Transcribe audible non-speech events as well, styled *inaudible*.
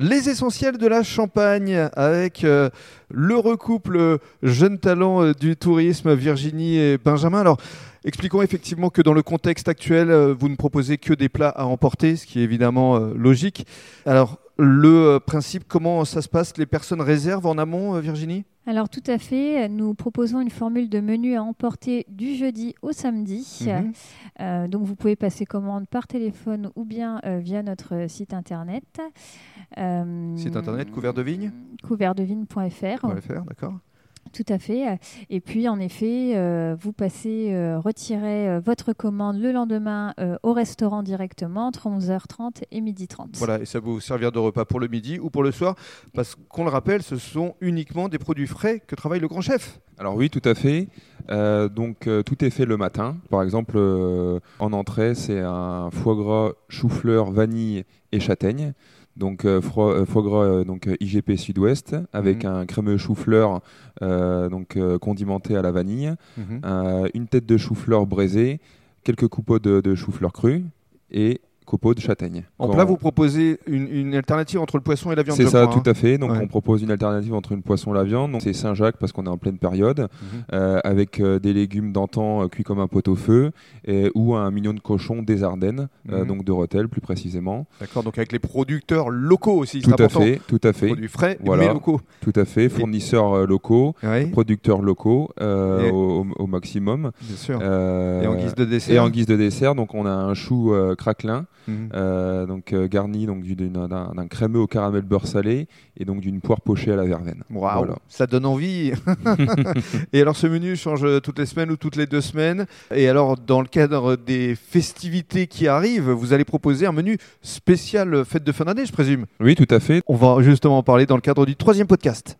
Les essentiels de la Champagne avec euh, le recouple jeune talent euh, du tourisme Virginie et Benjamin. Alors, expliquons effectivement que dans le contexte actuel, euh, vous ne proposez que des plats à emporter, ce qui est évidemment euh, logique. Alors, le euh, principe, comment ça se passe? Les personnes réservent en amont, euh, Virginie? Alors tout à fait, nous proposons une formule de menu à emporter du jeudi au samedi. Mhm. Euh, donc vous pouvez passer commande par téléphone ou bien euh, via notre site internet. Euh, Site internet couvert de vigne couvertdevigne.fr. D'accord Tout à fait. Et puis, en effet, euh, vous passez, euh, retirez euh, votre commande le lendemain euh, au restaurant directement entre 11h30 et 12h30. Voilà, et ça va vous servir de repas pour le midi ou pour le soir, parce qu'on le rappelle, ce sont uniquement des produits frais que travaille le grand chef. Alors oui, tout à fait. Euh, donc euh, tout est fait le matin. Par exemple, euh, en entrée, c'est un foie gras, chou-fleur, vanille et châtaigne. Donc euh, euh, foie gras euh, donc IGP Sud-Ouest avec Mhm. un crémeux chou-fleur donc condimenté à la vanille, Mhm. une tête de chou-fleur braisée, quelques coupeaux de, de chou-fleur cru et copeaux de châtaigne. En plat, vous proposez une, une alternative entre le poisson et la viande c'est ça, crois, tout à fait. Donc, Ouais. on propose une alternative entre une poisson et la viande. Donc, c'est Saint-Jacques parce qu'on est en pleine période, Mhm. euh, avec euh, des légumes d'antan euh, cuits comme un pot-au-feu, ou un mignon de cochon des Ardennes, Mhm. donc de Rethel plus précisément. D'accord, donc avec les producteurs locaux aussi, Tout à important. fait, tout à fait, Produits frais, Voilà. mais locaux. tout à fait. Fournisseurs locaux, producteurs locaux Et- au, au- maximum. bien sûr. Et en guise de dessert et en guise de dessert, donc on a un chou craquelin, Mhm. euh, donc euh, garni donc d'un crémeux au caramel beurre salé et donc d'une poire pochée à la verveine. Voilà. ça donne envie. *laughs* *laughs* et alors ce menu change euh, toutes les semaines ou toutes les deux semaines. Et alors dans le cadre des festivités qui arrivent, vous allez proposer un menu spécial fête de fin d'année, je présume? Oui, tout à fait. On va justement en parler dans le cadre du troisième podcast.